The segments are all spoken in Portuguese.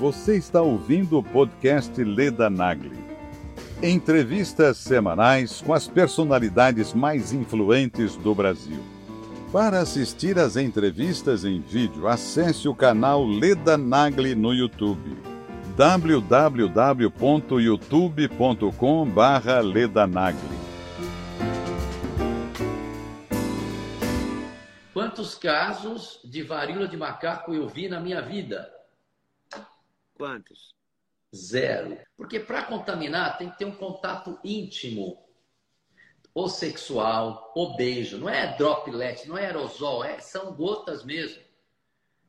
Você está ouvindo o podcast Leda Nagli. Entrevistas semanais com as personalidades mais influentes do Brasil. Para assistir às entrevistas em vídeo, acesse o canal Leda Nagli no YouTube. www.youtube.com/ledanagli. Quantos casos de varíola de macaco eu vi na minha vida? Quantos? Zero. Porque para contaminar tem que ter um contato íntimo, ou sexual, ou beijo. Não é droplet, não é aerosol, é, são gotas mesmo.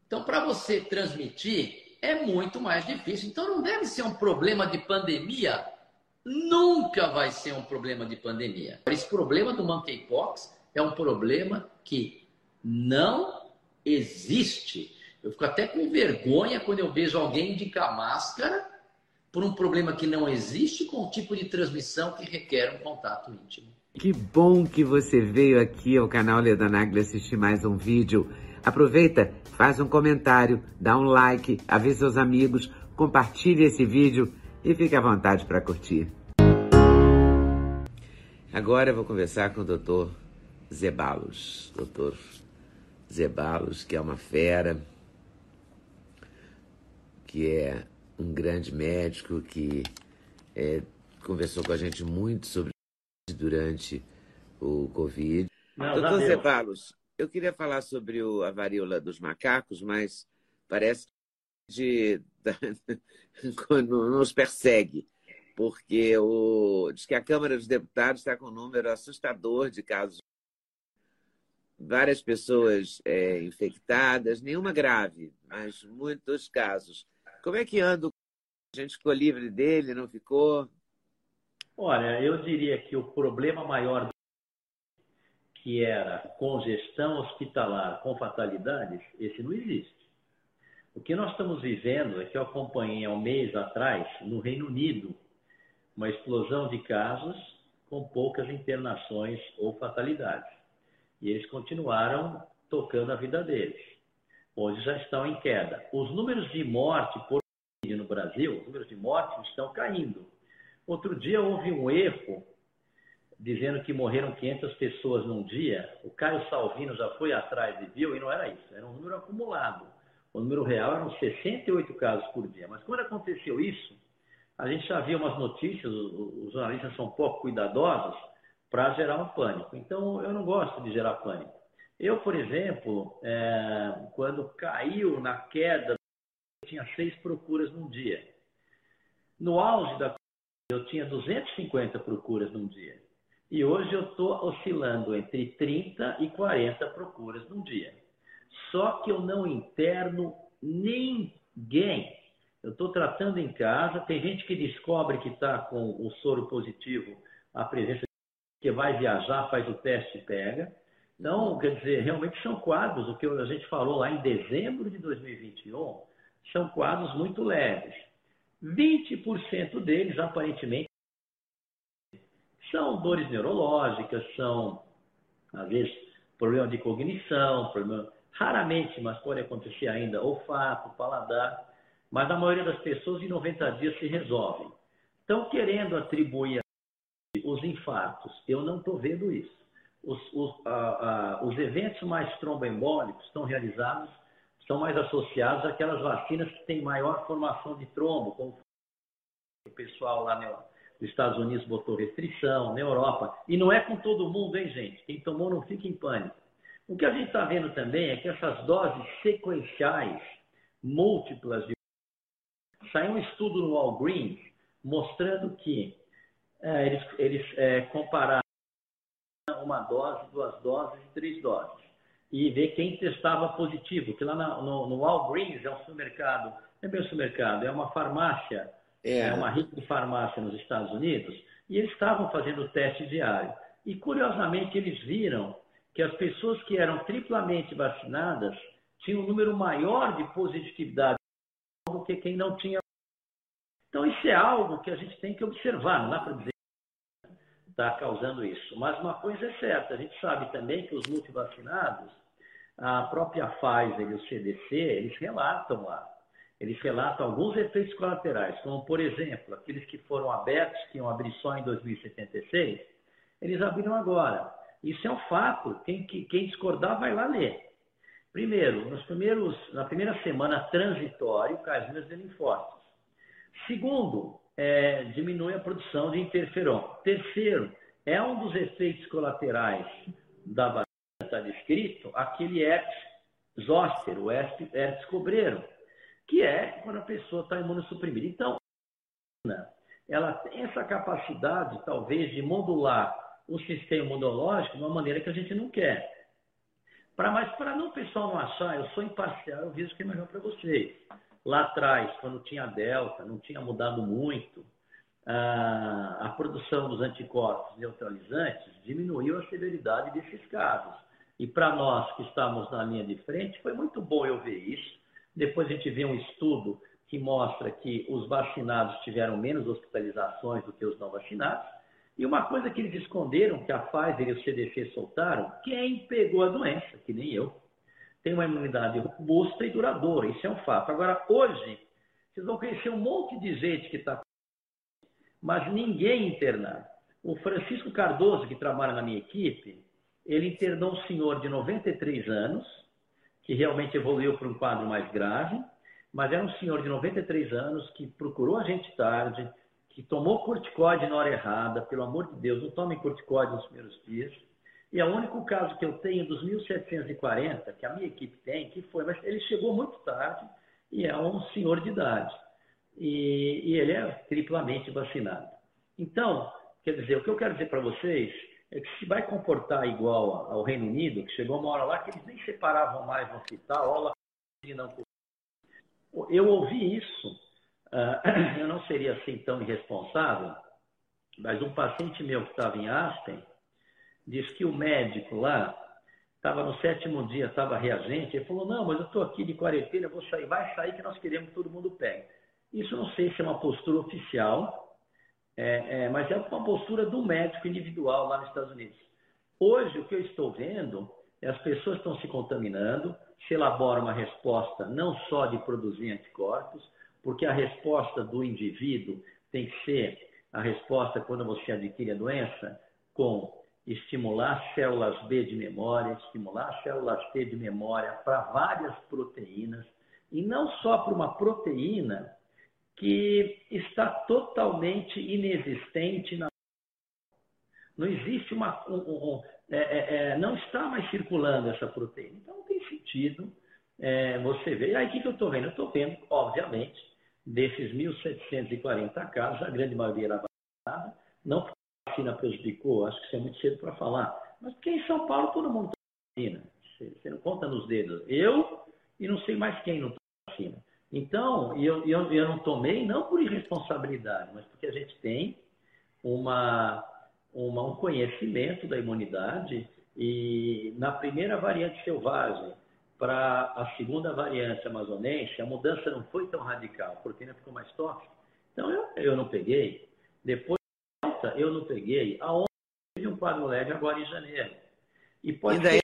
Então, para você transmitir, é muito mais difícil. Então, não deve ser um problema de pandemia. Nunca vai ser um problema de pandemia. Esse problema do monkeypox é um problema que não existe. Eu fico até com vergonha quando eu vejo alguém indicar máscara por um problema que não existe com um tipo de transmissão que requer um contato íntimo. Que bom que você veio aqui ao canal Leda Nagli assistir mais um vídeo. Aproveita, faz um comentário, dá um like, avisa seus amigos, compartilhe esse vídeo e fique à vontade para curtir. Agora eu vou conversar com o Dr. Zebalos. Dr. Zebalos, que é uma fera, que é um grande médico que é, conversou com a gente muito sobre durante o Covid. Não, Doutor Zebalos, eu queria falar sobre o, a varíola dos macacos, mas parece que nos persegue, porque o, diz que a Câmara dos Deputados está com um número assustador de casos. Várias pessoas é, infectadas, nenhuma grave, mas muitos casos. Como é que anda? A gente ficou livre dele, não ficou? Olha, eu diria que o problema maior que era congestão hospitalar com fatalidades, esse não existe. O que nós estamos vivendo é que eu acompanhei há um mês atrás, no Reino Unido, uma explosão de casos com poucas internações ou fatalidades. E eles continuaram tocando a vida deles hoje já estão em queda. Os números de morte por no Brasil, os números de mortes estão caindo. Outro dia houve um erro dizendo que morreram 500 pessoas num dia. O Caio Salvino já foi atrás e viu e não era isso, era um número acumulado. O número real eram 68 casos por dia. Mas quando aconteceu isso, a gente já viu umas notícias, os jornalistas são pouco cuidadosos para gerar um pânico. Então eu não gosto de gerar pânico. Eu, por exemplo, é, quando caiu na queda, eu tinha seis procuras num dia. No auge da eu tinha 250 procuras num dia. E hoje eu estou oscilando entre 30 e 40 procuras num dia. Só que eu não interno ninguém. Eu estou tratando em casa. Tem gente que descobre que está com o soro positivo, a presença que vai viajar, faz o teste e pega. Então, quer dizer, realmente são quadros, o que a gente falou lá em dezembro de 2021, são quadros muito leves. 20% deles, aparentemente, são dores neurológicas, são, às vezes, problema de cognição, problema, raramente, mas pode acontecer ainda, olfato, paladar, mas na maioria das pessoas, em 90 dias se resolvem. Estão querendo atribuir os infartos. Eu não estou vendo isso os, os, os eventos mais tromboembólicos estão realizados, estão mais associados àquelas vacinas que têm maior formação de trombo, como o pessoal lá nos Estados Unidos botou restrição, na Europa. E não é com todo mundo, hein, gente? Quem tomou não fica em pânico. O que a gente está vendo também é que essas doses sequenciais, múltiplas de. Saiu um estudo no Walgreens mostrando que é, eles, eles é, compararam uma dose, duas doses, três doses. E ver quem testava positivo, que lá no, no Walgreens é um supermercado, não é bem um supermercado, é uma farmácia, é. é uma de farmácia nos Estados Unidos, e eles estavam fazendo teste diário. E curiosamente eles viram que as pessoas que eram triplamente vacinadas tinham um número maior de positividade do que quem não tinha. Então isso é algo que a gente tem que observar, não dá para dizer está causando isso. Mas uma coisa é certa, a gente sabe também que os multivacinados, a própria Pfizer e o CDC, eles relatam lá eles relatam alguns efeitos colaterais, como, por exemplo, aqueles que foram abertos, que iam abrir só em 2076, eles abriram agora. Isso é um fato. Quem, quem discordar vai lá ler. Primeiro, nos primeiros, na primeira semana transitório, casinhas de linfócitos. Segundo, é, diminui a produção de interferon. Terceiro, é um dos efeitos colaterais da vacina, está descrito, aquele herpes zoster, o herpes cobreiro, que é quando a pessoa está imunossuprimida. Então, ela tem essa capacidade, talvez, de modular o sistema imunológico de uma maneira que a gente não quer. Pra, mas para não o pessoal não achar, eu sou imparcial, eu vejo o que é melhor para vocês. Lá atrás, quando tinha Delta, não tinha mudado muito, a, produção dos anticorpos neutralizantes diminuiu a severidade desses casos. E para nós que estamos na linha de frente, foi muito bom eu ver isso. Depois a gente vê um estudo que mostra que os vacinados tiveram menos hospitalizações do que os não vacinados. E uma coisa que eles esconderam, que a Pfizer e o CDC soltaram, quem pegou a doença, que nem eu, tem uma imunidade robusta e duradoura. Isso é um fato. Agora, hoje, vocês vão conhecer um monte de gente que está. Mas ninguém internado. O Francisco Cardoso, que trabalha na minha equipe, ele internou um senhor de 93 anos, que realmente evoluiu para um quadro mais grave, mas era um senhor de 93 anos que procurou a gente tarde, que tomou corticóide na hora errada, pelo amor de Deus, não tomem corticóide nos primeiros dias. E é o único caso que eu tenho dos 1.740, que a minha equipe tem, que foi, mas ele chegou muito tarde e é um senhor de idade. E, e ele é triplamente vacinado. Então, quer dizer, o que eu quero dizer para vocês é que se vai comportar igual ao Reino Unido, que chegou uma hora lá que eles nem separavam mais no hospital, olha e não Eu ouvi isso, uh, eu não seria assim tão irresponsável, mas um paciente meu que estava em Aspen, diz que o médico lá estava no sétimo dia, estava reagente, ele falou, não, mas eu estou aqui de quarentena, vou sair, vai sair que nós queremos que todo mundo pegue. Isso não sei se é uma postura oficial, é, é, mas é uma postura do médico individual lá nos Estados Unidos. Hoje, o que eu estou vendo é as pessoas estão se contaminando, se elabora uma resposta não só de produzir anticorpos, porque a resposta do indivíduo tem que ser a resposta quando você adquire a doença com estimular células B de memória, estimular células T de memória para várias proteínas, e não só para uma proteína que está totalmente inexistente na. Não existe uma. Um, um, é, é, é, não está mais circulando essa proteína. Então não tem sentido é, você ver. E aí o que, que eu estou vendo? Eu estou vendo, obviamente, desses 1.740 casos, a grande maioria era vacinada, não vacina prejudicou, acho que isso é muito cedo para falar. Mas porque em São Paulo todo mundo toma vacina. Você não conta nos dedos. Eu e não sei mais quem não toma vacina. Então, eu, eu, eu não tomei não por irresponsabilidade, mas porque a gente tem uma, uma, um conhecimento da imunidade e na primeira variante selvagem para a segunda variante amazonense, a mudança não foi tão radical, a proteína ficou mais tóxica. Então, eu, eu não peguei. Depois eu não peguei. Aonde teve um quadro leve agora em janeiro. E pode e daí,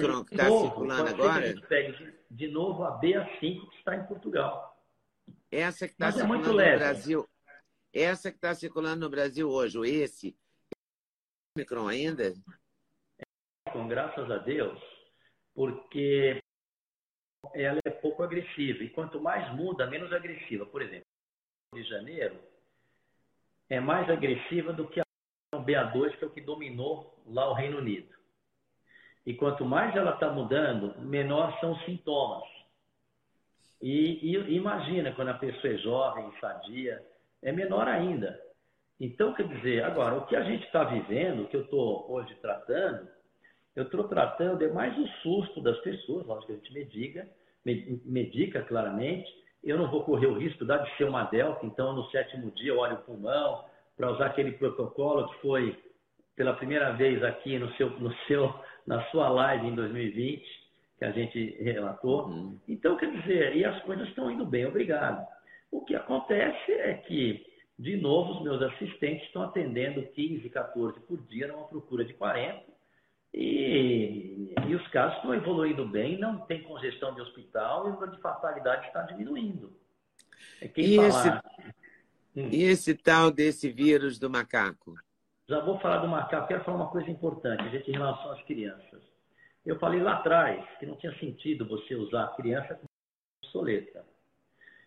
ser, que está circulando agora? Pegue de novo a BA5 que está em Portugal. Essa que está é circulando é no leve. Brasil. Essa que está circulando no Brasil hoje, esse, Omicron ainda? Com graças a Deus, porque ela é pouco agressiva. E quanto mais muda, menos agressiva. Por exemplo, de janeiro, é mais agressiva do que a BA2, que é o que dominou lá o Reino Unido. E quanto mais ela está mudando, menor são os sintomas. E, e, imagina, quando a pessoa é jovem, sadia, é menor ainda. Então, quer dizer, agora, o que a gente está vivendo, o que eu estou hoje tratando, eu estou tratando é mais o susto das pessoas, lógico que a gente medica, medica claramente, eu não vou correr o risco de ser uma delta, então no sétimo dia eu olho o pulmão, para usar aquele protocolo que foi pela primeira vez aqui no seu, no seu, na sua live em 2020, que a gente relatou. Uhum. Então, quer dizer, e as coisas estão indo bem, obrigado. O que acontece é que, de novo, os meus assistentes estão atendendo 15, 14 por dia numa procura de 40, e, e os casos estão evoluindo bem, não tem congestão de hospital e o número de fatalidade está diminuindo. É quem e, falar... esse, hum. e esse tal desse vírus do macaco? Já vou falar do macaco. Quero falar uma coisa importante, gente, em relação às crianças. Eu falei lá atrás que não tinha sentido você usar a criança como obsoleta.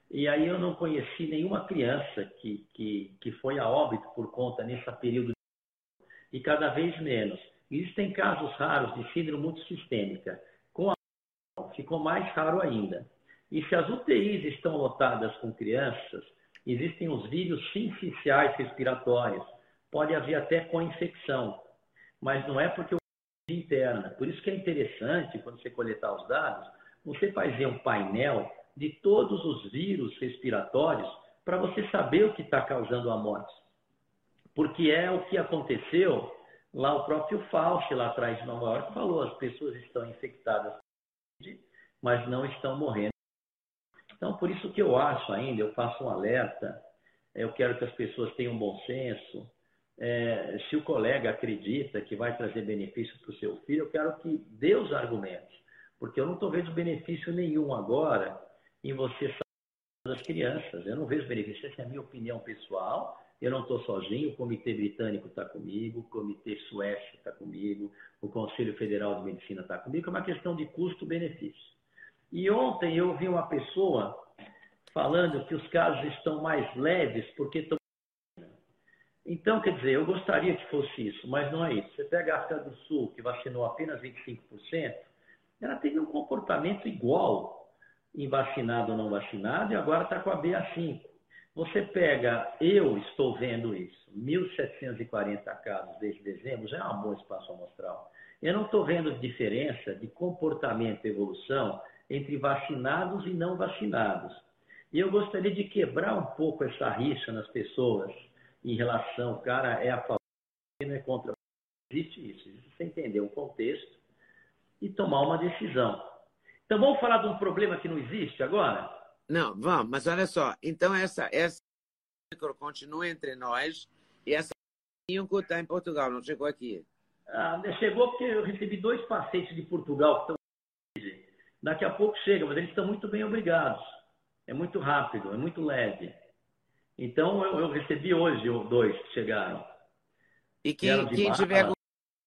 E aí eu não conheci nenhuma criança que, que, que foi a óbito por conta nesse período e cada vez menos. Existem casos raros de síndrome multissistêmica. Com a ficou mais raro ainda. E se as UTIs estão lotadas com crianças, existem os vírus sinciciais respiratórios. Pode haver até co-infecção, mas não é porque o interna. Por isso que é interessante, quando você coletar os dados, você fazer um painel de todos os vírus respiratórios para você saber o que está causando a morte. Porque é o que aconteceu lá o próprio Fauci, lá atrás de Nova York, falou: as pessoas estão infectadas, mas não estão morrendo. Então, por isso que eu acho ainda, eu faço um alerta, eu quero que as pessoas tenham bom senso. É, se o colega acredita que vai trazer benefício para o seu filho, eu quero que dê os argumentos, porque eu não estou vendo benefício nenhum agora em você das crianças. Eu não vejo benefício, essa é a minha opinião pessoal. Eu não estou sozinho, o Comitê Britânico está comigo, o Comitê Suécio está comigo, o Conselho Federal de Medicina está comigo, é uma questão de custo-benefício. E ontem eu ouvi uma pessoa falando que os casos estão mais leves porque estão. Então, quer dizer, eu gostaria que fosse isso, mas não é isso. Você pega a África do Sul, que vacinou apenas 25%, ela teve um comportamento igual em vacinado ou não vacinado, e agora está com a BA5. Você pega, eu estou vendo isso, 1.740 casos desde dezembro, já é um bom espaço amostral. Eu não estou vendo diferença de comportamento e evolução entre vacinados e não vacinados. E eu gostaria de quebrar um pouco essa rixa nas pessoas em relação, cara é a favor, não é contra. Existe isso, você entender o contexto e tomar uma decisão. Então vamos falar de um problema que não existe agora? Não, vamos, mas olha só. Então essa essa continua entre nós e essa está em Portugal, não chegou aqui. Ah, chegou porque eu recebi dois pacientes de Portugal que estão Daqui a pouco chega, mas eles estão muito bem obrigados. É muito rápido, é muito leve. Então eu, eu recebi hoje dois que chegaram. E quem, quem tiver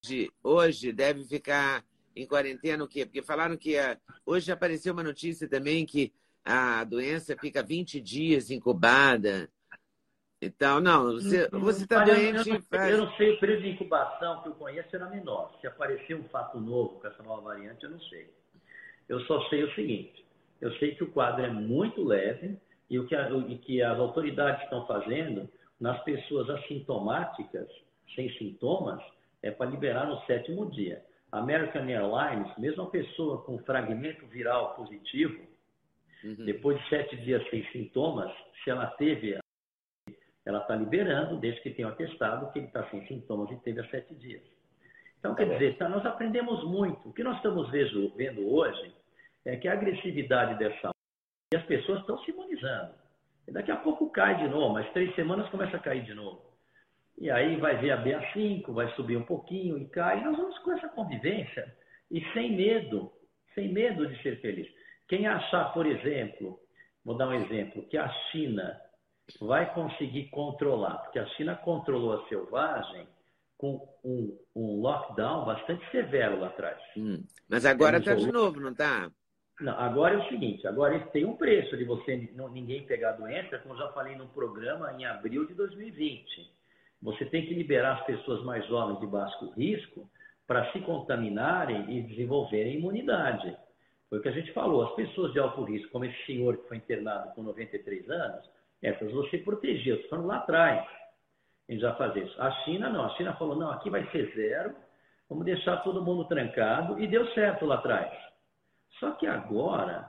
hoje, hoje deve ficar em quarentena o quê? Porque falaram que a, hoje apareceu uma notícia também que a doença fica 20 dias incubada. Então, não, você está doente. Eu não, faz... eu não sei, o período de incubação que eu conheço era menor. Se aparecer um fato novo com essa nova variante, eu não sei. Eu só sei o seguinte: eu sei que o quadro é muito leve e o que, a, e que as autoridades estão fazendo nas pessoas assintomáticas, sem sintomas, é para liberar no sétimo dia. American Airlines, mesmo a pessoa com fragmento viral positivo, uhum. depois de sete dias sem sintomas, se ela teve, ela está liberando, desde que tenha atestado que ele está sem sintomas e teve há sete dias. Então, quer dizer, tá, nós aprendemos muito. O que nós estamos vendo hoje é que a agressividade dessa e as pessoas estão se imunizando. E daqui a pouco cai de novo, mas três semanas começa a cair de novo. E aí vai ver a BA5, vai subir um pouquinho e cai. E nós vamos com essa convivência e sem medo, sem medo de ser feliz. Quem achar, por exemplo, vou dar um exemplo, que a China vai conseguir controlar, porque a China controlou a selvagem com um, um lockdown bastante severo lá atrás. Hum, mas agora está de novo, não está? Não, agora é o seguinte, agora tem um preço de você não, ninguém pegar a doença, como eu já falei no programa em abril de 2020. Você tem que liberar as pessoas mais jovens de baixo risco para se contaminarem e desenvolverem imunidade. Foi o que a gente falou. As pessoas de alto risco, como esse senhor que foi internado com 93 anos, essas você protegeu. Falando lá atrás. Gente já faz isso. A China não. A China falou, não, aqui vai ser zero. Vamos deixar todo mundo trancado. E deu certo lá atrás. Só que agora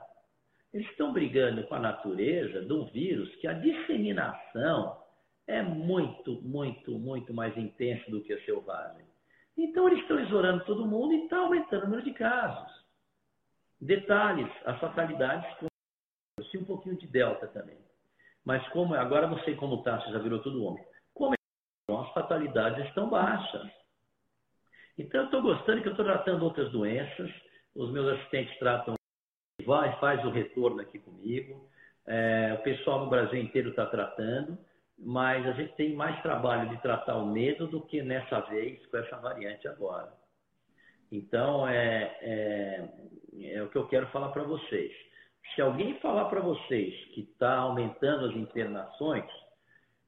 eles estão brigando com a natureza de um vírus que a disseminação é muito, muito, muito mais intensa do que a selvagem. Então eles estão isolando todo mundo e está aumentando o número de casos. Detalhes, as fatalidades com sim, um pouquinho de delta também. Mas como agora não sei como está, se já virou tudo homem. Como é, as fatalidades estão baixas. Então eu estou gostando que eu estou tratando outras doenças os meus assistentes tratam, vai, faz o retorno aqui comigo. É, o pessoal no Brasil inteiro está tratando, mas a gente tem mais trabalho de tratar o medo do que nessa vez com essa variante agora. Então, é, é, é o que eu quero falar para vocês. Se alguém falar para vocês que está aumentando as internações,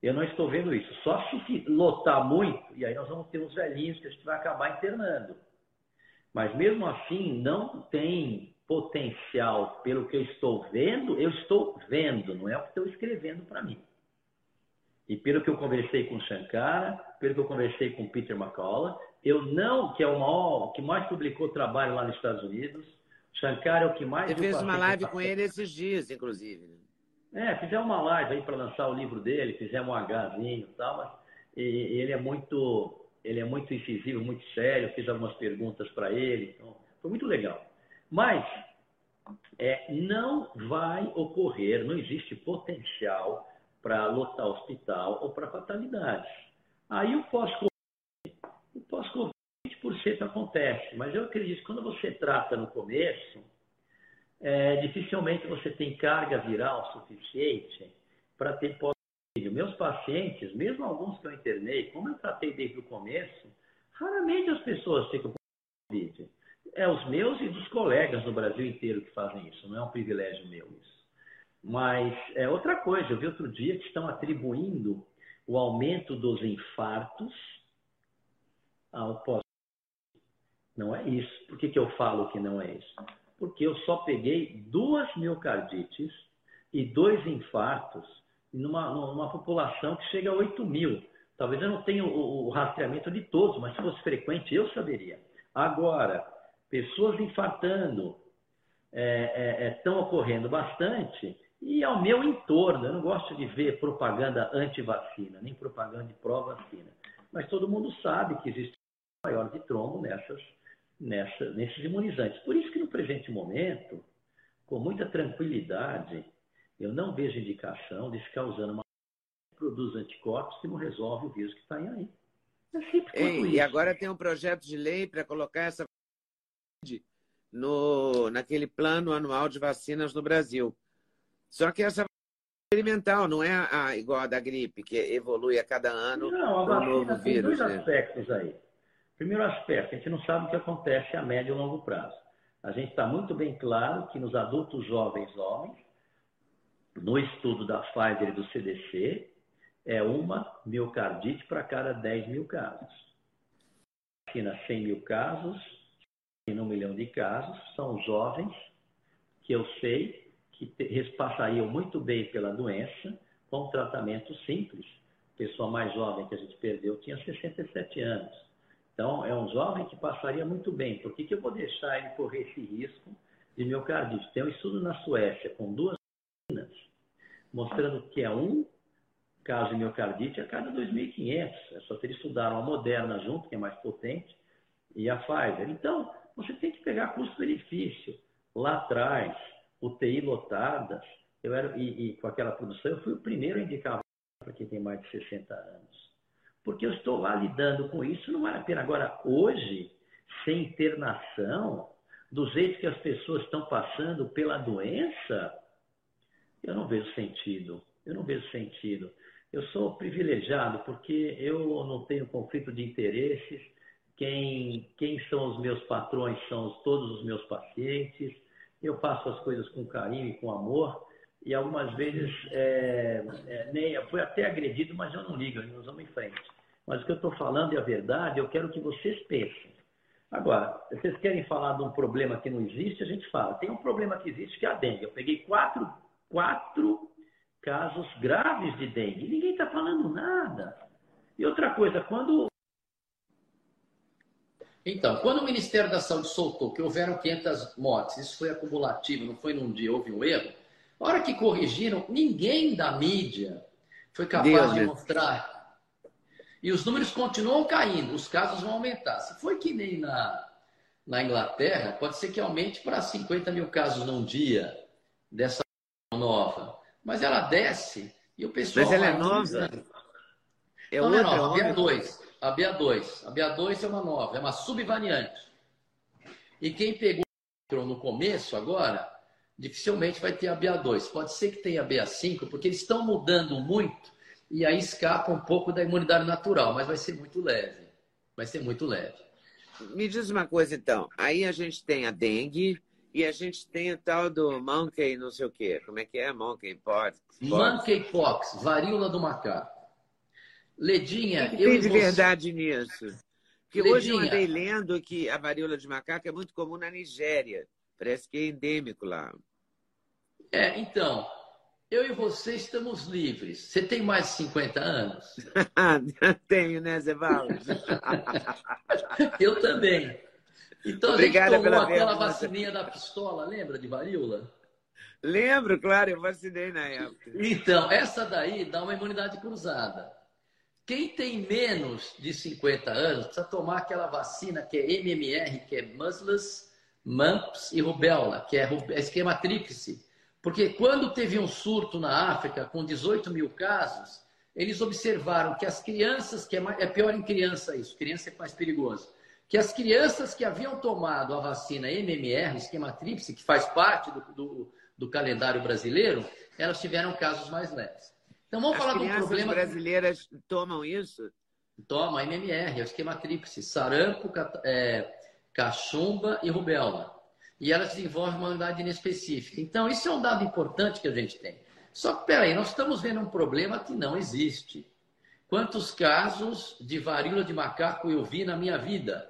eu não estou vendo isso. Só se lotar muito, e aí nós vamos ter uns velhinhos que a gente vai acabar internando. Mas mesmo assim, não tem potencial pelo que eu estou vendo, eu estou vendo, não é o que estou escrevendo para mim. E pelo que eu conversei com o Shankara, pelo que eu conversei com o Peter McCullough, eu não, que é o maior, que mais publicou trabalho lá nos Estados Unidos, Shankara é o que mais. Você fez uma live com ele esses dias, inclusive. É, fizemos uma live aí para lançar o livro dele, fizemos um Hzinho e tal, mas e, ele é muito ele é muito incisivo, muito sério, fiz algumas perguntas para ele, então foi muito legal. Mas é, não vai ocorrer, não existe potencial para lotar hospital ou para fatalidades. Aí o pós-Covid, pós-Covid 20% acontece, mas eu acredito que quando você trata no começo, é, dificilmente você tem carga viral suficiente para ter pós meus pacientes, mesmo alguns que eu internei, como eu tratei desde o começo, raramente as pessoas ficam com Covid. É os meus e dos colegas no Brasil inteiro que fazem isso, não é um privilégio meu isso. Mas é outra coisa, eu vi outro dia que estão atribuindo o aumento dos infartos ao pós. Não é isso. Por que, que eu falo que não é isso? Porque eu só peguei duas miocardites e dois infartos numa, numa população que chega a 8 mil. Talvez eu não tenha o, o rastreamento de todos, mas se fosse frequente, eu saberia. Agora, pessoas infartando estão é, é, é ocorrendo bastante e ao meu entorno. Eu não gosto de ver propaganda anti-vacina, nem propaganda de pró-vacina. Mas todo mundo sabe que existe maior de trombo nessas, nessa, nesses imunizantes. Por isso que no presente momento, com muita tranquilidade, eu não vejo indicação de ficar usando uma que produz anticorpos que não resolve o vírus que está aí. É simples Ei. E agora tem um projeto de lei para colocar essa no, naquele plano anual de vacinas no Brasil. Só que essa experimental, não é a, igual a da gripe, que evolui a cada ano não, a um novo tem vírus. Dois né? aspectos aí. Primeiro aspecto, a gente não sabe o que acontece a médio e longo prazo. A gente está muito bem claro que nos adultos jovens homens, no estudo da Pfizer e do CDC, é uma miocardite para cada 10 mil casos. Vacina 100 mil casos, em um milhão de casos, são jovens que eu sei que passariam muito bem pela doença com um tratamento simples. A pessoa mais jovem que a gente perdeu tinha 67 anos. Então, é um jovem que passaria muito bem. Por que, que eu vou deixar ele correr esse risco de miocardite? Tem um estudo na Suécia com duas vacinas mostrando que é um caso de miocardite a cada 2.500. É só ter estudado a Moderna junto, que é mais potente, e a Pfizer. Então, você tem que pegar custo-benefício. Lá atrás, UTI lotadas, eu era, e, e, com aquela produção, eu fui o primeiro a indicar para quem tem mais de 60 anos. Porque eu estou lá lidando com isso, não vale a pena. Agora, hoje, sem internação, do jeito que as pessoas estão passando pela doença, eu não vejo sentido. Eu não vejo sentido. Eu sou privilegiado porque eu não tenho conflito de interesses. Quem, quem são os meus patrões são todos os meus pacientes. Eu faço as coisas com carinho e com amor. E algumas vezes é, é, nem, fui até agredido, mas eu não ligo, nós vamos em frente. Mas o que eu estou falando é a verdade, eu quero que vocês pensem. Agora, vocês querem falar de um problema que não existe, a gente fala. Tem um problema que existe que é a dengue. Eu peguei quatro quatro casos graves de dengue. Ninguém está falando nada. E outra coisa, quando. Então, quando o Ministério da Saúde soltou que houveram 500 mortes, isso foi acumulativo, não foi num dia, houve um erro. A hora que corrigiram, ninguém da mídia foi capaz Deus de mostrar. E os números continuam caindo, os casos vão aumentar. Se foi que nem na, na Inglaterra, pode ser que aumente para 50 mil casos num dia dessa nova, mas ela desce e o pessoal. Mas ela é nova? É não, outra, não é nova, a BA2. A BA2. A BA2 é uma nova, é uma subvariante. E quem pegou no começo agora, dificilmente vai ter a BA2. Pode ser que tenha a BA5, porque eles estão mudando muito e aí escapa um pouco da imunidade natural, mas vai ser muito leve. Vai ser muito leve. Me diz uma coisa então. Aí a gente tem a dengue e a gente tem o tal do monkey, não sei o quê. Como é que é? Monkeypox? Monkeypox, varíola do macaco. Ledinha, que eu tem de você... verdade nisso? Porque Ledinha. hoje eu andei lendo que a varíola de macaco é muito comum na Nigéria. Parece que é endêmico lá. É, então, eu e você estamos livres. Você tem mais de 50 anos? Tenho, né, Zé eu também. Então Obrigada a gente tomou aquela vacininha da pistola, lembra de varíola? Lembro, claro, eu vacinei na época. Então, essa daí dá uma imunidade cruzada. Quem tem menos de 50 anos precisa tomar aquela vacina que é MMR, que é Measles, Mumps e Rubella, que é esquema tríplice. Porque quando teve um surto na África com 18 mil casos, eles observaram que as crianças, que é, mais, é pior em criança isso, criança é mais perigoso, que as crianças que haviam tomado a vacina MMR, esquema tríplice, que faz parte do, do, do calendário brasileiro, elas tiveram casos mais leves. Então vamos as falar do problema. As brasileiras tomam isso? Toma, MMR, é o esquema tríplice, sarampo, é, cachumba e rubéola. E elas desenvolvem uma unidade inespecífica. Então, isso é um dado importante que a gente tem. Só que, peraí, nós estamos vendo um problema que não existe. Quantos casos de varíola de macaco eu vi na minha vida?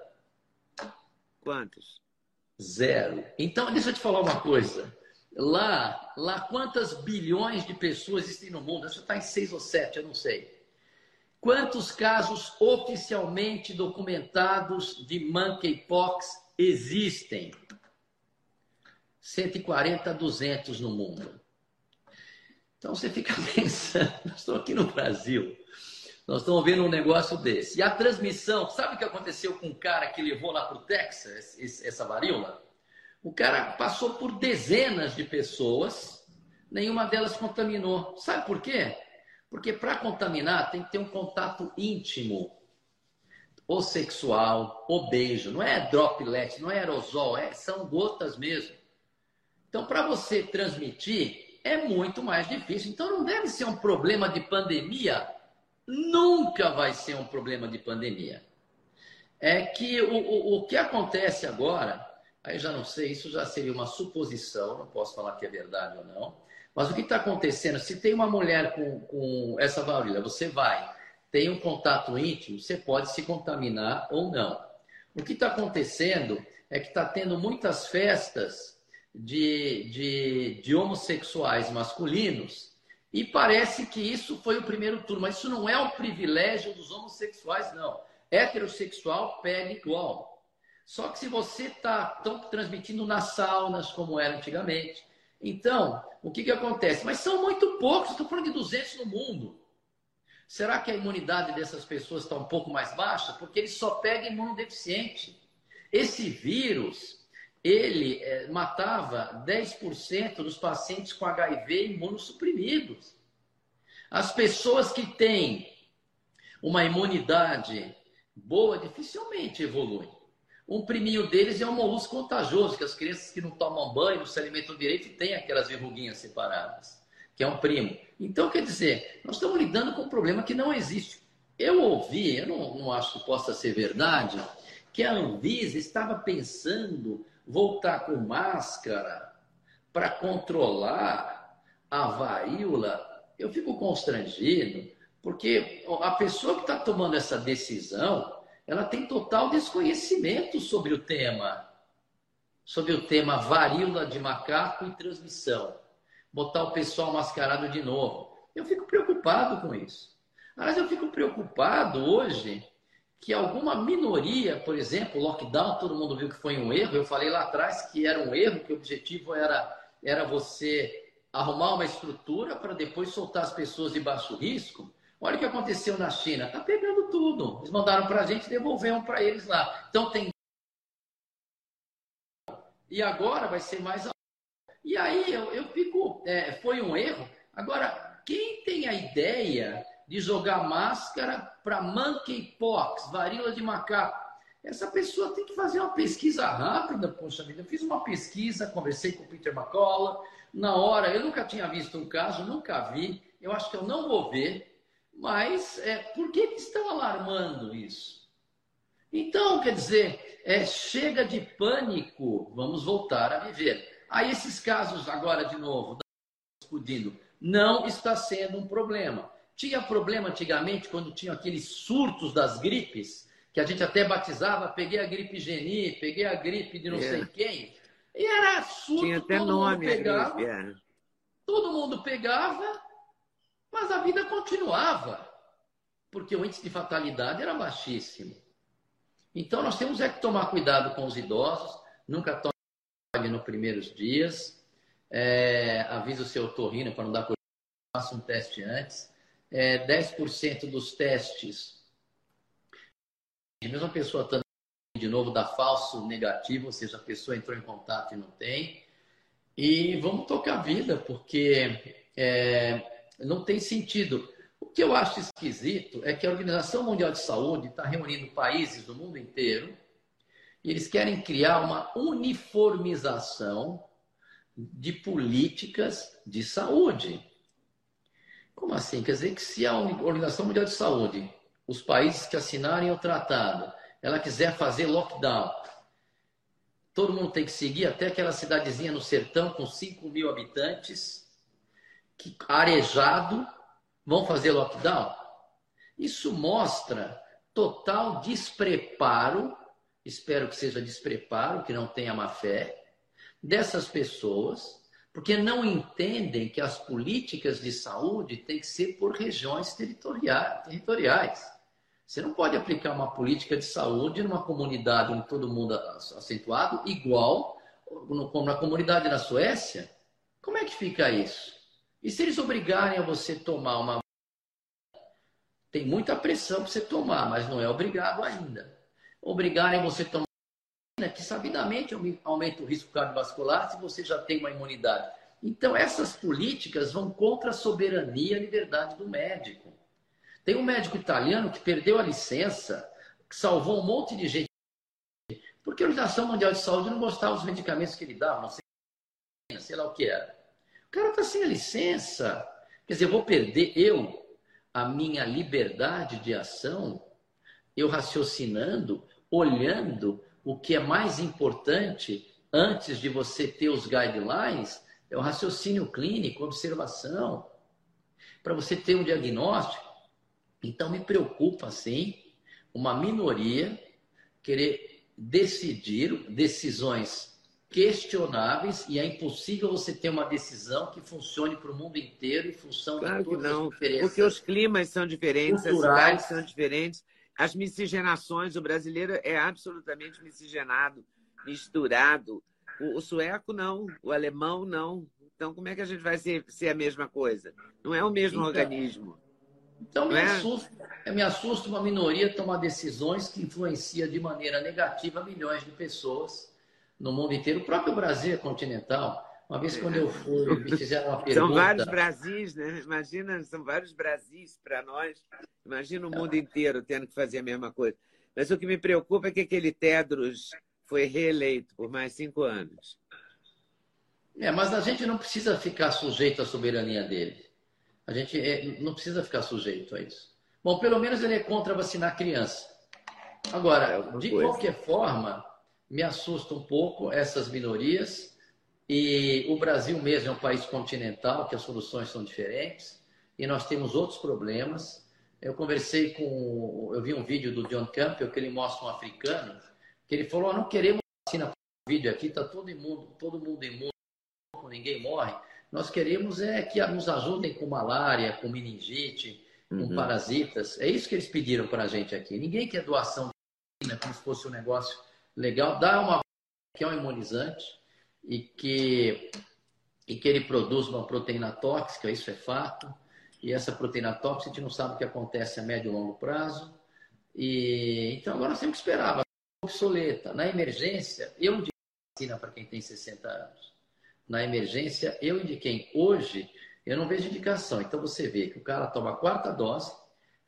Quantos? Zero. Então, deixa eu te falar uma coisa. Lá, lá quantas bilhões de pessoas existem no mundo? Isso está em seis ou sete, eu não sei. Quantos casos oficialmente documentados de monkeypox existem? 140 a 200 no mundo. Então você fica pensando, nós estamos aqui no Brasil, nós estamos vendo um negócio desse. E a transmissão, sabe o que aconteceu com o cara que levou lá para o Texas essa varíola? O cara passou por dezenas de pessoas, nenhuma delas contaminou. Sabe por quê? Porque para contaminar tem que ter um contato íntimo, ou sexual, ou beijo. Não é droplet, não é aerosol, é, são gotas mesmo. Então, para você transmitir, é muito mais difícil. Então, não deve ser um problema de pandemia nunca vai ser um problema de pandemia. É que o, o, o que acontece agora, aí já não sei, isso já seria uma suposição, não posso falar que é verdade ou não, mas o que está acontecendo, se tem uma mulher com, com essa varíola, você vai, tem um contato íntimo, você pode se contaminar ou não. O que está acontecendo é que está tendo muitas festas de, de, de homossexuais masculinos e parece que isso foi o primeiro turno, mas isso não é um privilégio dos homossexuais, não. Heterossexual pega igual. Só que se você está transmitindo nas saunas, como era antigamente, então, o que, que acontece? Mas são muito poucos, estou falando de 200 no mundo. Será que a imunidade dessas pessoas está um pouco mais baixa? Porque ele só pega imunodeficiente. Esse vírus, ele é, matava 10% dos pacientes com HIV imunossuprimidos. As pessoas que têm uma imunidade boa dificilmente evoluem. Um priminho deles é um molusco contagioso, que as crianças que não tomam banho, não se alimentam direito, têm aquelas verruguinhas separadas, que é um primo. Então, quer dizer, nós estamos lidando com um problema que não existe. Eu ouvi, eu não, não acho que possa ser verdade, que a Anvisa estava pensando voltar com máscara para controlar a varíola, eu fico constrangido, porque a pessoa que está tomando essa decisão, ela tem total desconhecimento sobre o tema, sobre o tema varíola de macaco e transmissão. Botar o pessoal mascarado de novo. Eu fico preocupado com isso. Aliás, eu fico preocupado hoje que alguma minoria, por exemplo, lockdown, todo mundo viu que foi um erro. Eu falei lá atrás que era um erro, que o objetivo era, era você arrumar uma estrutura para depois soltar as pessoas de baixo risco. Olha o que aconteceu na China. Está pegando tudo. Eles mandaram para a gente devolveram para eles lá. Então tem. E agora vai ser mais. E aí eu, eu fico. É, foi um erro. Agora, quem tem a ideia de jogar máscara para monkeypox, varíola de macaco. essa pessoa tem que fazer uma pesquisa rápida, poxa vida. Eu fiz uma pesquisa, conversei com o Peter McCullough, na hora, eu nunca tinha visto um caso, nunca vi, eu acho que eu não vou ver, mas é, por que, que estão alarmando isso? Então, quer dizer, é, chega de pânico, vamos voltar a viver. Aí esses casos agora de novo, explodindo, não está sendo um problema. Tinha problema antigamente quando tinha aqueles surtos das gripes, que a gente até batizava, peguei a gripe geni, peguei a gripe de não é. sei quem. E era surto, Tinha até todo nome mundo pegava. Gripe, é. Todo mundo pegava, mas a vida continuava. Porque o índice de fatalidade era baixíssimo. Então nós temos é que tomar cuidado com os idosos, nunca tome nos primeiros dias. É, avisa o seu torrino para não dar por faça um teste antes. É, 10% dos testes a pessoa estando de novo dá falso negativo, ou seja, a pessoa entrou em contato e não tem. E vamos tocar a vida, porque é, não tem sentido. O que eu acho esquisito é que a Organização Mundial de Saúde está reunindo países do mundo inteiro e eles querem criar uma uniformização de políticas de saúde. Como assim? Quer dizer que se a Organização Mundial de Saúde os países que assinarem o tratado, ela quiser fazer lockdown, todo mundo tem que seguir até aquela cidadezinha no sertão com 5 mil habitantes, que arejado, vão fazer lockdown? Isso mostra total despreparo, espero que seja despreparo, que não tenha má fé, dessas pessoas, porque não entendem que as políticas de saúde têm que ser por regiões territoriais. Você não pode aplicar uma política de saúde numa comunidade onde todo mundo acentuado igual como na comunidade na Suécia. Como é que fica isso? E se eles obrigarem a você tomar uma tem muita pressão para você tomar, mas não é obrigado ainda. Obrigarem você tomar que sabidamente aumenta o risco cardiovascular se você já tem uma imunidade. Então essas políticas vão contra a soberania e liberdade do médico. Tem um médico italiano que perdeu a licença, que salvou um monte de gente, porque a Organização Mundial de Saúde não gostava dos medicamentos que ele dava, não sei, sei lá o que era. O cara está sem a licença. Quer dizer, eu vou perder eu, a minha liberdade de ação, eu raciocinando, olhando o que é mais importante antes de você ter os guidelines, é o raciocínio clínico, observação, para você ter um diagnóstico. Então me preocupa, sim, uma minoria querer decidir decisões questionáveis e é impossível você ter uma decisão que funcione para o mundo inteiro em função claro de todas que não, as diferenças. Porque os climas são diferentes, culturais. as cidades são diferentes, as miscigenações, o brasileiro é absolutamente miscigenado, misturado. O, o sueco não, o alemão não. Então como é que a gente vai ser, ser a mesma coisa? Não é o mesmo então, organismo. Então me, é? assusta, me assusta uma minoria tomar decisões que influenciam de maneira negativa milhões de pessoas no mundo inteiro. O próprio Brasil é continental. Uma vez quando eu fui, me fizeram uma pergunta. São vários Brasis, né? Imagina, são vários Brasis para nós. Imagina o mundo inteiro tendo que fazer a mesma coisa. Mas o que me preocupa é que aquele Tedros foi reeleito por mais cinco anos. É, mas a gente não precisa ficar sujeito à soberania dele. A gente é, não precisa ficar sujeito a isso. Bom, pelo menos ele é contra vacinar criança. Agora, é de coisa. qualquer forma, me assusta um pouco essas minorias. E o Brasil mesmo é um país continental, que as soluções são diferentes. E nós temos outros problemas. Eu conversei com. Eu vi um vídeo do John Campbell que ele mostra um africano, que ele falou: oh, não queremos vacina para o vídeo aqui, está todo mundo, todo mundo imundo, ninguém morre. Nós queremos é que nos ajudem com malária, com meningite, com uhum. parasitas. É isso que eles pediram para a gente aqui. Ninguém quer doação de vacina como se fosse um negócio legal. Dá uma que é um imunizante e que, e que ele produz uma proteína tóxica, isso é fato. E essa proteína tóxica a gente não sabe o que acontece a médio e longo prazo. E, então agora nós temos que esperar. Obsoleta. Na emergência, eu digo vacina para quem tem 60 anos na emergência, eu indiquei. Hoje, eu não vejo indicação. Então, você vê que o cara toma a quarta dose,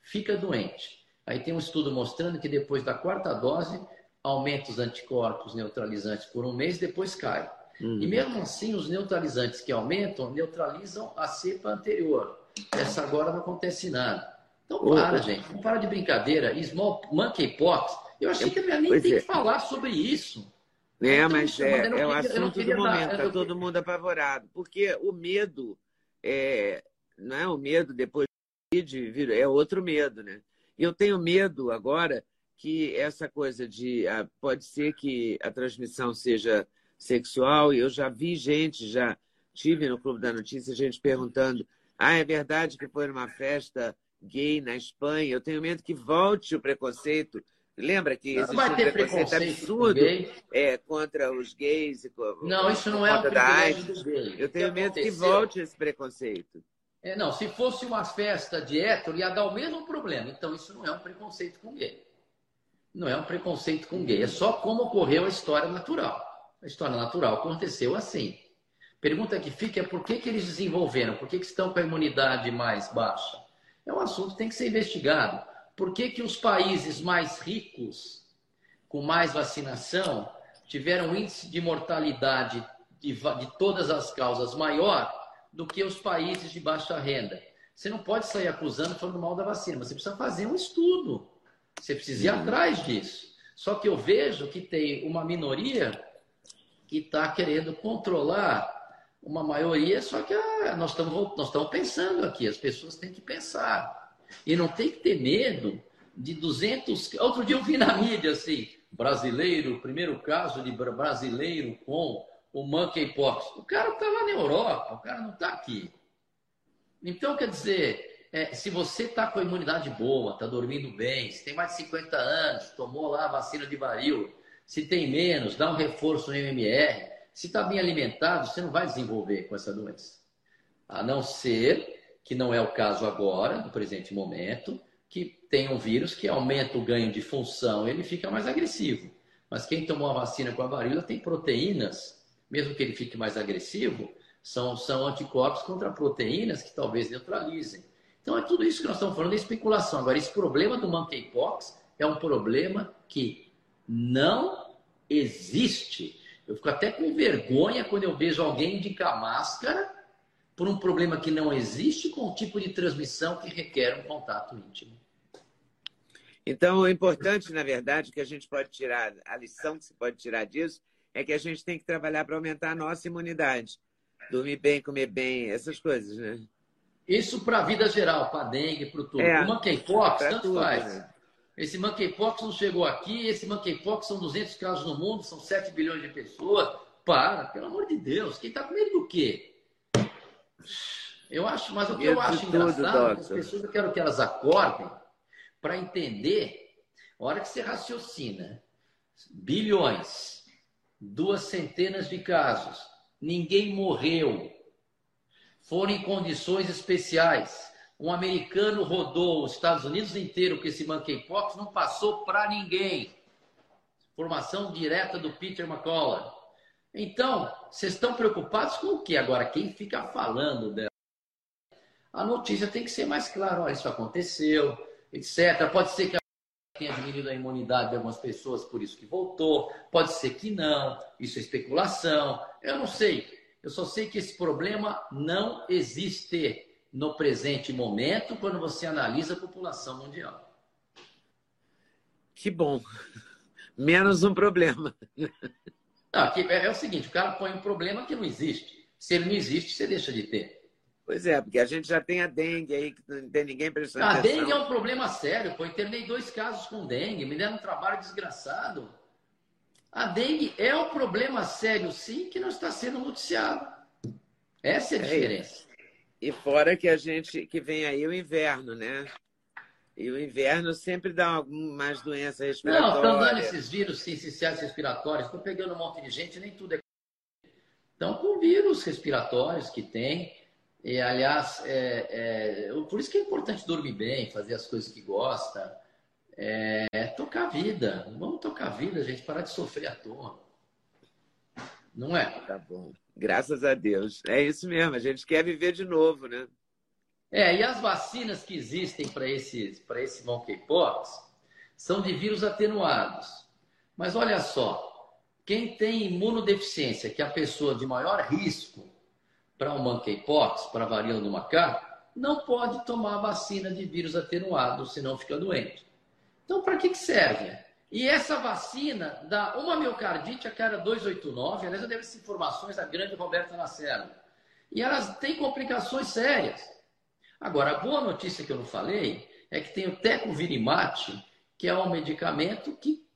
fica doente. Aí tem um estudo mostrando que depois da quarta dose, aumenta os anticorpos neutralizantes por um mês, depois cai. Uhum. E mesmo assim, os neutralizantes que aumentam neutralizam a cepa anterior. Essa agora não acontece nada. Então para, gente. Não para de brincadeira. Small monkeypox. Eu achei que eu nem tem é. que falar sobre isso. É, então, mas é, é o assunto do momento. Está todo mundo apavorado. Porque o medo, é, não é o medo depois de é outro medo, né? Eu tenho medo agora que essa coisa de ah, pode ser que a transmissão seja sexual e eu já vi gente, já tive no Clube da Notícia gente perguntando: ah, é verdade que foi numa festa gay na Espanha? Eu tenho medo que volte o preconceito. Lembra que existe um preconceito, preconceito absurdo é, contra os gays? E, não, isso não é o privilégio gay. Eu tenho medo que volte esse preconceito. É, não, se fosse uma festa de hétero, ia dar o mesmo problema. Então, isso não é um preconceito com gay. Não é um preconceito com gay. É só como ocorreu a história natural. A história natural aconteceu assim. Pergunta que fica é por que, que eles desenvolveram? Por que, que estão com a imunidade mais baixa? É um assunto que tem que ser investigado. Por que, que os países mais ricos, com mais vacinação, tiveram um índice de mortalidade de, de todas as causas maior do que os países de baixa renda? Você não pode sair acusando falando mal da vacina, mas você precisa fazer um estudo. Você precisa ir uhum. atrás disso. Só que eu vejo que tem uma minoria que está querendo controlar uma maioria, só que ah, nós estamos nós estamos pensando aqui, as pessoas têm que pensar. E não tem que ter medo de 200. Outro dia eu vi na mídia assim: brasileiro, primeiro caso de brasileiro com o monkeypox. O cara está lá na Europa, o cara não está aqui. Então, quer dizer, é, se você está com a imunidade boa, está dormindo bem, se tem mais de 50 anos, tomou lá a vacina de varíola, se tem menos, dá um reforço no MMR. Se está bem alimentado, você não vai desenvolver com essa doença. A não ser que não é o caso agora, no presente momento, que tem um vírus que aumenta o ganho de função, ele fica mais agressivo. Mas quem tomou a vacina com a varíola tem proteínas, mesmo que ele fique mais agressivo, são, são anticorpos contra proteínas que talvez neutralizem. Então é tudo isso que nós estamos falando, é especulação. Agora, esse problema do monkeypox é um problema que não existe. Eu fico até com vergonha quando eu vejo alguém indicar máscara por um problema que não existe com o tipo de transmissão que requer um contato íntimo. Então, o importante, na verdade, que a gente pode tirar, a lição que se pode tirar disso, é que a gente tem que trabalhar para aumentar a nossa imunidade. Dormir bem, comer bem, essas coisas, né? Isso para a vida geral, para dengue, para tudo. É, Uma K-pop, tanto tudo, faz. Né? Esse monkeypox não chegou aqui, esse monkeypox são 200 casos no mundo, são 7 bilhões de pessoas. Para, pelo amor de Deus, quem está com medo do quê? Eu acho, mas o que eu, eu acho engraçado, é que as pessoas, eu quero que elas acordem para entender, a hora que você raciocina, bilhões, duas centenas de casos, ninguém morreu, foram em condições especiais um americano rodou os Estados Unidos inteiro com esse monkeypox, não passou para ninguém. Formação direta do Peter McCullough. Então, vocês estão preocupados com o que agora? Quem fica falando dela? A notícia tem que ser mais clara. Olha, isso aconteceu, etc. Pode ser que tenha diminuído a imunidade de algumas pessoas, por isso que voltou. Pode ser que não. Isso é especulação. Eu não sei. Eu só sei que esse problema não existe no presente momento quando você analisa a população mundial. Que bom. Menos um problema. Não, é, é o seguinte, o cara põe um problema que não existe. Se ele não existe, você deixa de ter. Pois é, porque a gente já tem a dengue aí, que não tem ninguém prestando a atenção. A dengue é um problema sério, pô. Internei dois casos com dengue, me deram um trabalho desgraçado. A dengue é um problema sério, sim, que não está sendo noticiado. Essa é a é diferença. E fora que a gente que vem aí o inverno, né? E o inverno sempre dá algumas doenças respiratórias. Não, estão dando esses vírus essenciais respiratórios. Estou pegando um monte de gente, nem tudo é. Então, com vírus respiratórios que tem. E, aliás, é, é, por isso que é importante dormir bem, fazer as coisas que gosta. É, tocar a vida. Vamos tocar a vida, gente, parar de sofrer à toa. Não é? Tá bom. Graças a Deus. É isso mesmo, a gente quer viver de novo, né? É, e as vacinas que existem para esse, esse monkeypox são de vírus atenuados. Mas olha só, quem tem imunodeficiência, que é a pessoa de maior risco para o monkeypox, para a varíola do macaco, não pode tomar vacina de vírus atenuado, senão fica doente. Então, para que serve? E essa vacina dá uma miocardite a cada 289, aliás, eu devo essas informações da grande Roberta Lacerda. E elas têm complicações sérias. Agora, a boa notícia que eu não falei é que tem o tecovirimate, que é um medicamento que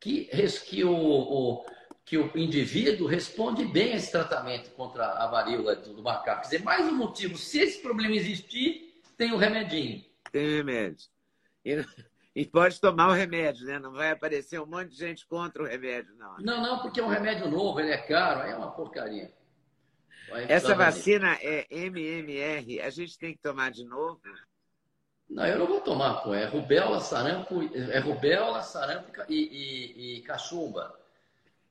que, que, o, o, que o indivíduo responde bem a esse tratamento contra a varíola do macaco. Quer dizer, mais um motivo, se esse problema existir, tem o remedinho. Tem remédio. E, pode tomar o remédio, né? Não vai aparecer um monte de gente contra o remédio, não. Não, não, porque é um remédio novo, ele é caro, aí é uma porcaria. Essa vacina é MMR, a gente tem que tomar de novo? Não, eu não vou tomar, pô. É rubéola, sarampo, é rubéola, sarampo e, e, e cachumba.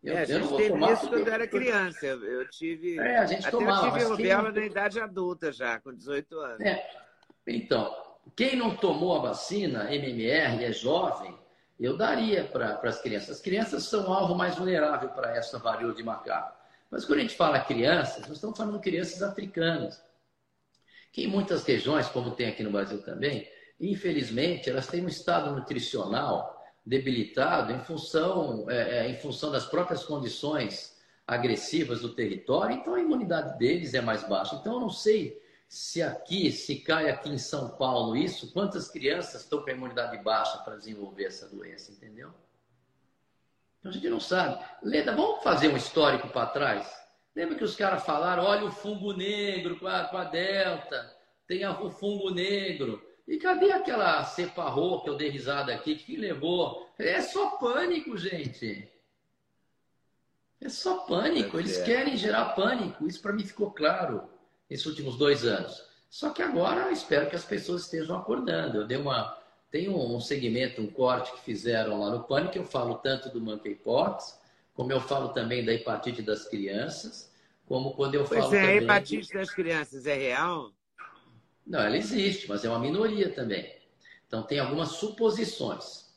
Eu, é, a gente teve isso quando eu era criança. Eu, eu, tive. É, a gente até tomava. Eu tive rubéola quem... na idade adulta já, com 18 anos. É. Então, quem não tomou a vacina, MMR, é jovem, eu daria para as crianças. As crianças são alvo mais vulnerável para essa varíola de macaco. Mas quando a gente fala crianças, nós estamos falando de crianças africanas que em muitas regiões, como tem aqui no Brasil também, infelizmente, elas têm um estado nutricional debilitado em função, é, é, em função das próprias condições agressivas do território, então a imunidade deles é mais baixa. Então eu não sei se aqui, se cai aqui em São Paulo isso, quantas crianças estão com a imunidade baixa para desenvolver essa doença, entendeu? Então a gente não sabe. Leda, vamos fazer um histórico para trás? Lembra que os caras falaram, olha o fungo negro com a, com a Delta, tem o fungo negro. E cadê aquela cepa rouca que eu dei risada aqui? Que levou? É só pânico, gente. É só pânico. Eles querem gerar pânico. Isso para mim ficou claro nesses últimos dois anos. Só que agora eu espero que as pessoas estejam acordando. Eu dei uma. Tem um segmento, um corte que fizeram lá no Pânico, eu falo tanto do monkeypox, como eu falo também da hepatite das crianças, como quando eu pois falo. é, a hepatite das crianças é real? Não, ela existe, mas é uma minoria também. Então, tem algumas suposições.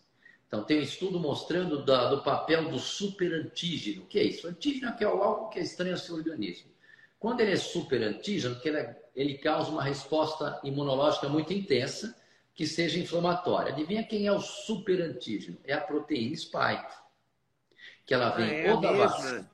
Então, tem um estudo mostrando da, do papel do superantígeno. O que é isso? O antígeno é, é algo que é estranho ao seu organismo. Quando ele é superantígeno, ele, é, ele causa uma resposta imunológica muito intensa, que seja inflamatória. Adivinha quem é o superantígeno? É a proteína spike. Que ela vem ah, é ou da vacina.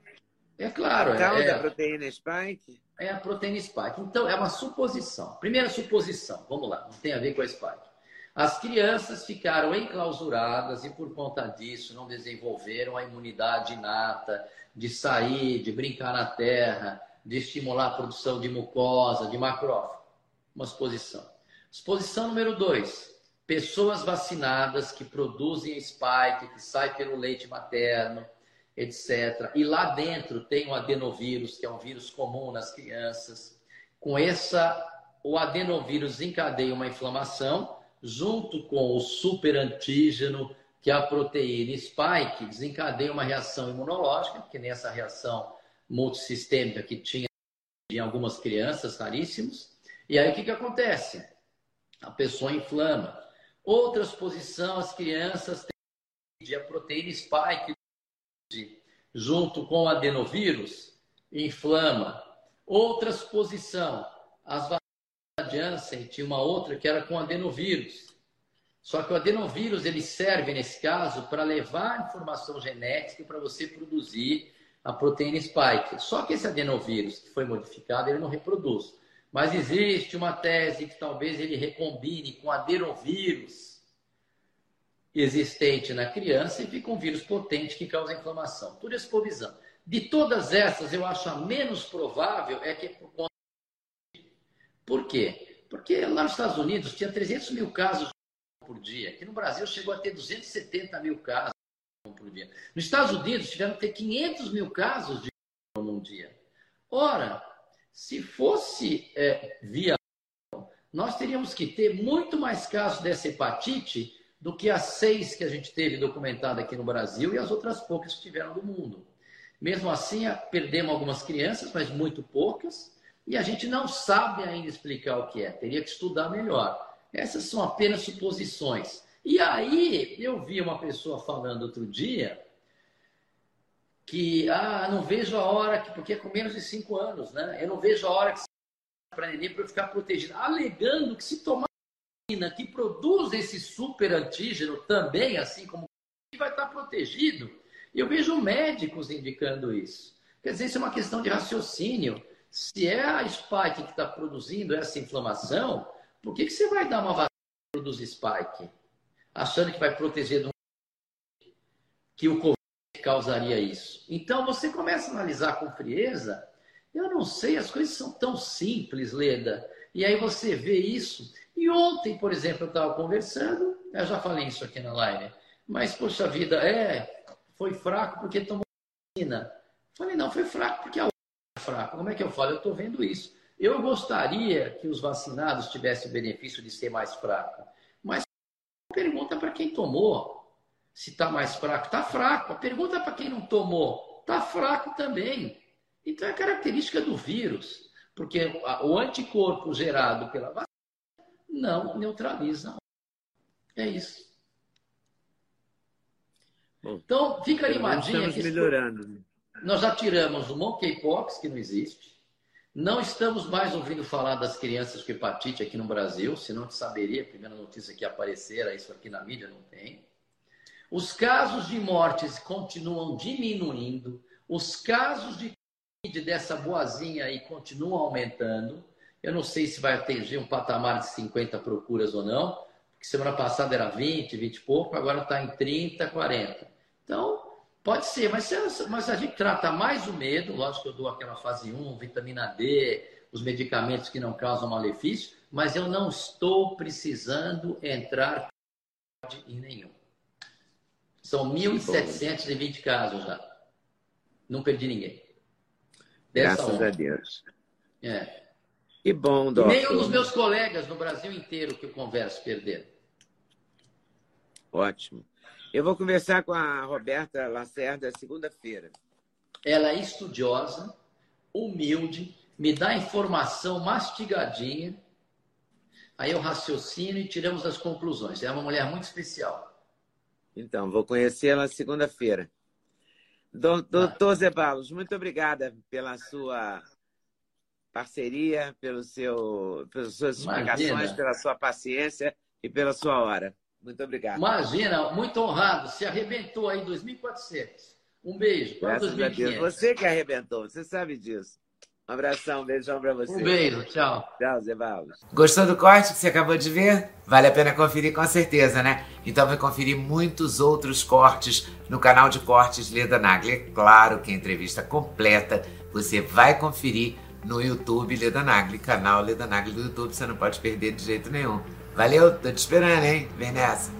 É claro. Então, é, da proteína spike? É a proteína spike. Então, é uma suposição. Primeira suposição, vamos lá, não tem a ver com a spike. As crianças ficaram enclausuradas e, por conta disso, não desenvolveram a imunidade inata de sair, de brincar na terra, de estimular a produção de mucosa, de macrófago. Uma suposição. Suposição número dois: pessoas vacinadas que produzem spike, que sai pelo leite materno, etc. E lá dentro tem o adenovírus, que é um vírus comum nas crianças. Com essa, o adenovírus encadeia uma inflamação, junto com o superantígeno, que é a proteína spike, desencadeia uma reação imunológica, que nem essa reação multissistêmica que tinha em algumas crianças raríssimos. E aí o que, que acontece? A pessoa inflama. Outra exposição, as crianças têm a proteína spike junto com o adenovírus inflama. Outra exposição, as vacinas Janssen tinha uma outra que era com adenovírus. Só que o adenovírus ele serve nesse caso para levar informação genética para você produzir a proteína spike. Só que esse adenovírus que foi modificado, ele não reproduz. Mas existe uma tese que talvez ele recombine com adenovírus existente na criança e fica um vírus potente que causa inflamação. Por exposição. De todas essas, eu acho a menos provável é que é por conta. Por quê? Porque lá nos Estados Unidos tinha 300 mil casos por dia. Aqui no Brasil chegou a ter 270 mil casos por dia. Nos Estados Unidos tiveram que ter 500 mil casos de num dia. Ora, se fosse é, via nós teríamos que ter muito mais casos dessa hepatite do que as seis que a gente teve documentada aqui no Brasil e as outras poucas que tiveram do mundo. Mesmo assim, perdemos algumas crianças, mas muito poucas, e a gente não sabe ainda explicar o que é, teria que estudar melhor. Essas são apenas suposições. E aí, eu vi uma pessoa falando outro dia que, ah, não vejo a hora, que, porque é com menos de 5 anos, né? Eu não vejo a hora que para neném para ficar protegido, alegando que se tomar vacina que produz esse super antígeno também, assim como vai estar protegido. Eu vejo médicos indicando isso. Quer dizer, isso é uma questão de raciocínio. Se é a spike que está produzindo essa inflamação, por que, que você vai dar uma vacina que produz spike? Achando que vai proteger do que o Covid causaria isso. Então você começa a analisar com frieza. Eu não sei, as coisas são tão simples, Leda. E aí você vê isso. E ontem, por exemplo, eu estava conversando, eu já falei isso aqui na live, mas, poxa vida, é, foi fraco porque tomou vacina. Falei, não, foi fraco porque a outra é fraca. Como é que eu falo? Eu estou vendo isso. Eu gostaria que os vacinados tivessem o benefício de ser mais fraco. Pergunta para quem tomou se está mais fraco. Está fraco. A pergunta para quem não tomou. Está fraco também. Então é característica do vírus. Porque o anticorpo gerado pela vacina não neutraliza. É isso. Bom, então, fica animadinha. Estamos melhorando. Nós já tiramos o monkeypox, que não existe. Não estamos mais ouvindo falar das crianças com hepatite aqui no Brasil, senão te saberia, a primeira notícia que aparecer, é isso aqui na mídia não tem. Os casos de mortes continuam diminuindo, os casos de Covid dessa boazinha aí continuam aumentando. Eu não sei se vai atingir um patamar de 50 procuras ou não, porque semana passada era 20, 20 e pouco, agora está em 30, 40. Então, Pode ser, mas, mas a gente trata mais o medo, lógico que eu dou aquela fase 1, vitamina D, os medicamentos que não causam malefício, mas eu não estou precisando entrar em nenhum. São 1.720 casos já. Não perdi ninguém. Dessa Graças onda. a Deus. É. Que bom, doutor. nenhum dos meus colegas no Brasil inteiro que eu converso perderam. Ótimo. Eu vou conversar com a Roberta Lacerda segunda-feira. Ela é estudiosa, humilde, me dá informação mastigadinha. Aí eu raciocino e tiramos as conclusões. É uma mulher muito especial. Então, vou conhecê-la segunda-feira. Doutor Zé Barros, muito obrigada pela sua parceria, pelo seu, pelas suas explicações, pela sua paciência e pela sua hora. Muito obrigado. Imagina, muito honrado. Se arrebentou aí 2.400. Um beijo. Graças 2.500. Você que arrebentou, você sabe disso. Um abração, um beijão pra você. Um beijo, tchau. Tchau, Zé. Gostou do corte que você acabou de ver? Vale a pena conferir com certeza, né? Então vai conferir muitos outros cortes no canal de cortes Leda Nagli. É claro que a entrevista completa você vai conferir no YouTube Leda Nagli, canal Leda Nagli do YouTube, você não pode perder de jeito nenhum. Valeu, tô te esperando, hein? Vem nessa.